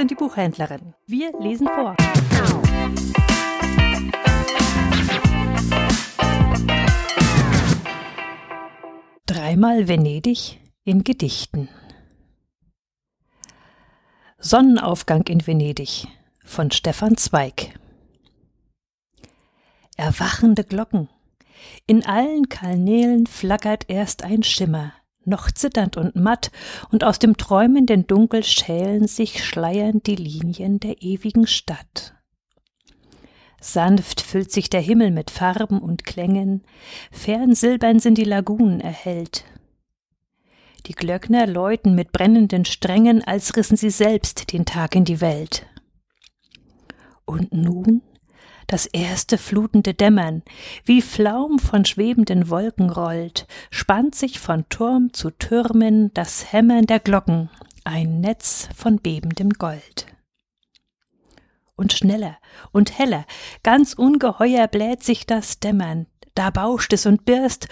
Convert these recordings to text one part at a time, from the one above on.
und die Buchhändlerin. Wir lesen vor. Dreimal Venedig in Gedichten. Sonnenaufgang in Venedig von Stefan Zweig. Erwachende Glocken. In allen Kanälen flackert erst ein Schimmer, noch zitternd und matt, und aus dem träumenden Dunkel schälen sich schleiernd die Linien der ewigen Stadt. Sanft füllt sich der Himmel mit Farben und Klängen, fern silbern sind die Lagunen erhellt. Die Glöckner läuten mit brennenden Strängen, als rissen sie selbst den Tag in die Welt. Und nun das erste flutende Dämmern, wie Flaum von schwebenden Wolken rollt, spannt sich von Turm zu Türmen das Hämmern der Glocken, ein Netz von bebendem Gold. Und schneller und heller, ganz ungeheuer bläht sich das Dämmern, da bauscht es und birst,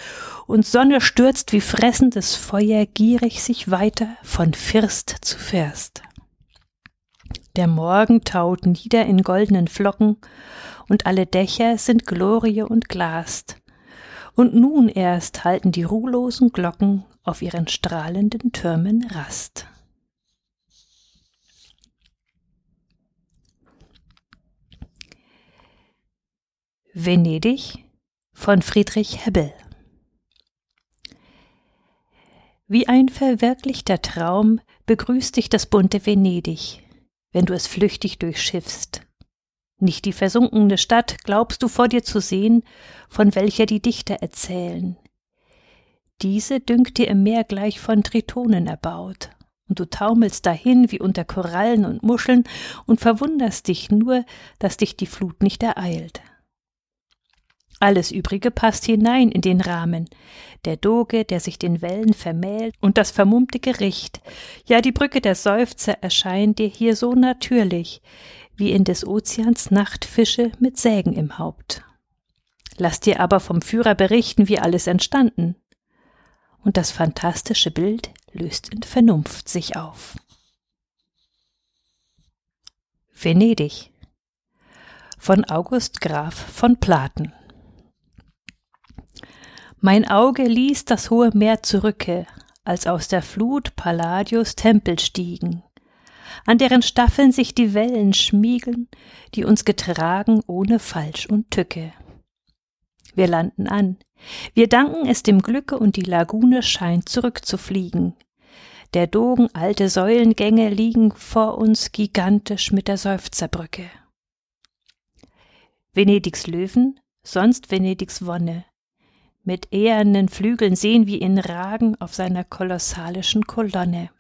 und Sonne stürzt wie fressendes Feuer gierig sich weiter von First zu First. Der Morgen taut nieder in goldenen Flocken, und alle Dächer sind Glorie und glast. Und nun erst halten die ruhlosen Glocken auf ihren strahlenden Türmen Rast. Venedig von Friedrich Hebbel Wie ein verwirklichter Traum begrüßt dich das bunte Venedig, wenn du es flüchtig durchschiffst. Nicht die versunkene Stadt glaubst du vor dir zu sehen, von welcher die Dichter erzählen. Diese dünkt dir im Meer gleich von Tritonen erbaut, und du taumelst dahin wie unter Korallen und Muscheln und verwunderst dich nur, dass dich die Flut nicht ereilt. Alles Übrige passt hinein in den Rahmen. Der Doge, der sich den Wellen vermählt, und das vermummte Gericht. Ja, die Brücke der Seufzer erscheint dir hier so natürlich, wie in des Ozeans Nachtfische mit Sägen im Haupt. Lass dir aber vom Führer berichten, wie alles entstanden. Und das fantastische Bild löst in Vernunft sich auf. Venedig von August Graf von Platen Mein Auge ließ das hohe Meer zurücke, als aus der Flut Palladios Tempel stiegen, an deren Staffeln sich die Wellen schmiegeln, die uns getragen ohne Falsch und Tücke. Wir landen an. Wir danken es dem Glücke und die Lagune scheint zurückzufliegen. Der Dogen alte Säulengänge liegen vor uns gigantisch mit der Seufzerbrücke. Venedigs Löwen, sonst Venedigs Wonne. Mit ehernen Flügeln sehen wir ihn ragen auf seiner kolossalischen Kolonne.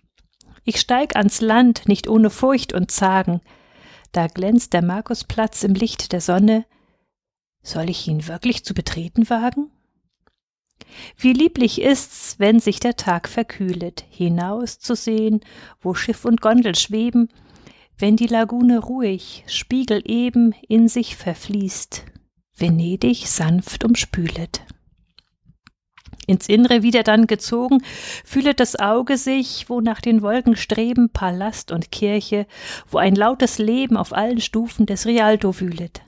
Ich steig ans Land, nicht ohne Furcht und Zagen. Da glänzt der Markusplatz im Licht der Sonne. Soll ich ihn wirklich zu betreten wagen? Wie lieblich ist's, wenn sich der Tag verkühlet, hinaus zu sehen, wo Schiff und Gondel schweben, wenn die Lagune ruhig, spiegeleben in sich verfließt, Venedig sanft umspület ins Innere wieder dann gezogen, fühlet das Auge sich, wo nach den Wolken streben Palast und Kirche, wo ein lautes Leben auf allen Stufen des Rialto wühlet.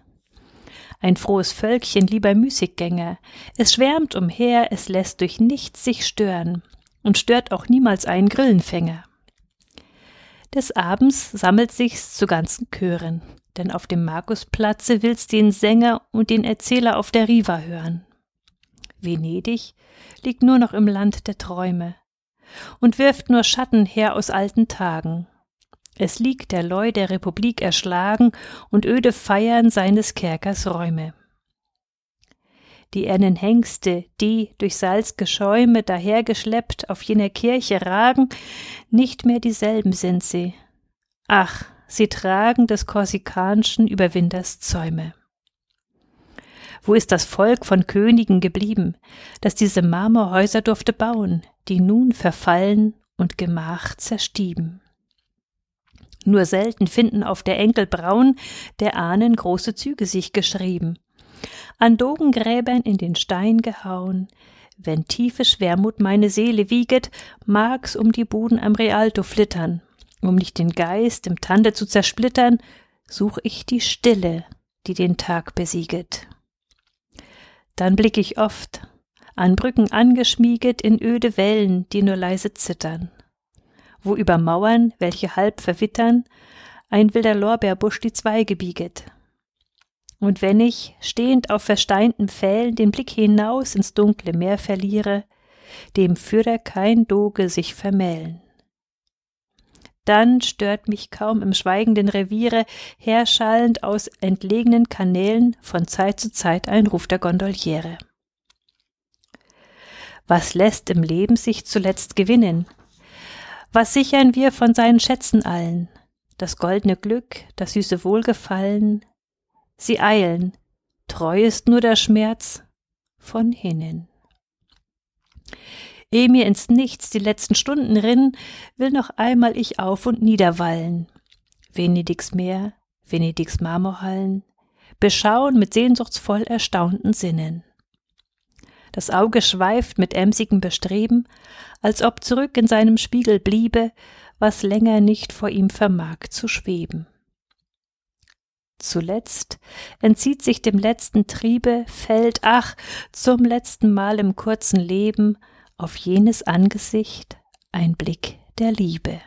Ein frohes Völkchen lieber Müßiggänger, es schwärmt umher, es lässt durch nichts sich stören und stört auch niemals einen Grillenfänger. Des Abends sammelt sich's zu ganzen Chören, denn auf dem Markusplatze will's den Sänger und den Erzähler auf der Riva hören. Venedig liegt nur noch im Land der Träume und wirft nur Schatten her aus alten Tagen. Es liegt der Leu der Republik erschlagen und öde feiern seines Kerkers Räume. Die ernen Hengste, die durch Salzgeschäume dahergeschleppt auf jener Kirche ragen, nicht mehr dieselben sind sie. Ach, sie tragen des korsikanischen Überwinders Zäume. Wo ist das Volk von Königen geblieben, das diese Marmorhäuser durfte bauen, die nun verfallen und Gemach zerstieben? Nur selten finden auf der Enkel Braun der Ahnen große Züge sich geschrieben. An Dogengräbern in den Stein gehauen, wenn tiefe Schwermut meine Seele wieget, mag's um die Buden am Rialto flittern, Um nicht den Geist im Tande zu zersplittern, such ich die Stille, die den Tag besieget. Dann blick ich oft, an Brücken angeschmieget in öde Wellen, die nur leise zittern, wo über Mauern, welche halb verwittern, ein wilder Lorbeerbusch die Zweige bieget. Und wenn ich, stehend auf versteinten Pfählen, den Blick hinaus ins dunkle Meer verliere, dem fürder kein Doge sich vermählen. Dann stört mich kaum im schweigenden Reviere, herschallend aus entlegenen Kanälen, von Zeit zu Zeit ein Ruf der Gondoliere. Was lässt im Leben sich zuletzt gewinnen? Was sichern wir von seinen Schätzen allen? Das goldene Glück, das süße Wohlgefallen, sie eilen, treu ist nur der Schmerz von hinnen. Ehe mir ins Nichts die letzten Stunden rinnen, will noch einmal ich auf und niederwallen. Venedigs Meer, Venedigs Marmorhallen, beschauen mit sehnsuchtsvoll erstaunten Sinnen. Das Auge schweift mit emsigem Bestreben, als ob zurück in seinem Spiegel bliebe, was länger nicht vor ihm vermag zu schweben. Zuletzt entzieht sich dem letzten Triebe, fällt, ach, zum letzten Mal im kurzen Leben auf jenes Angesicht ein Blick der Liebe.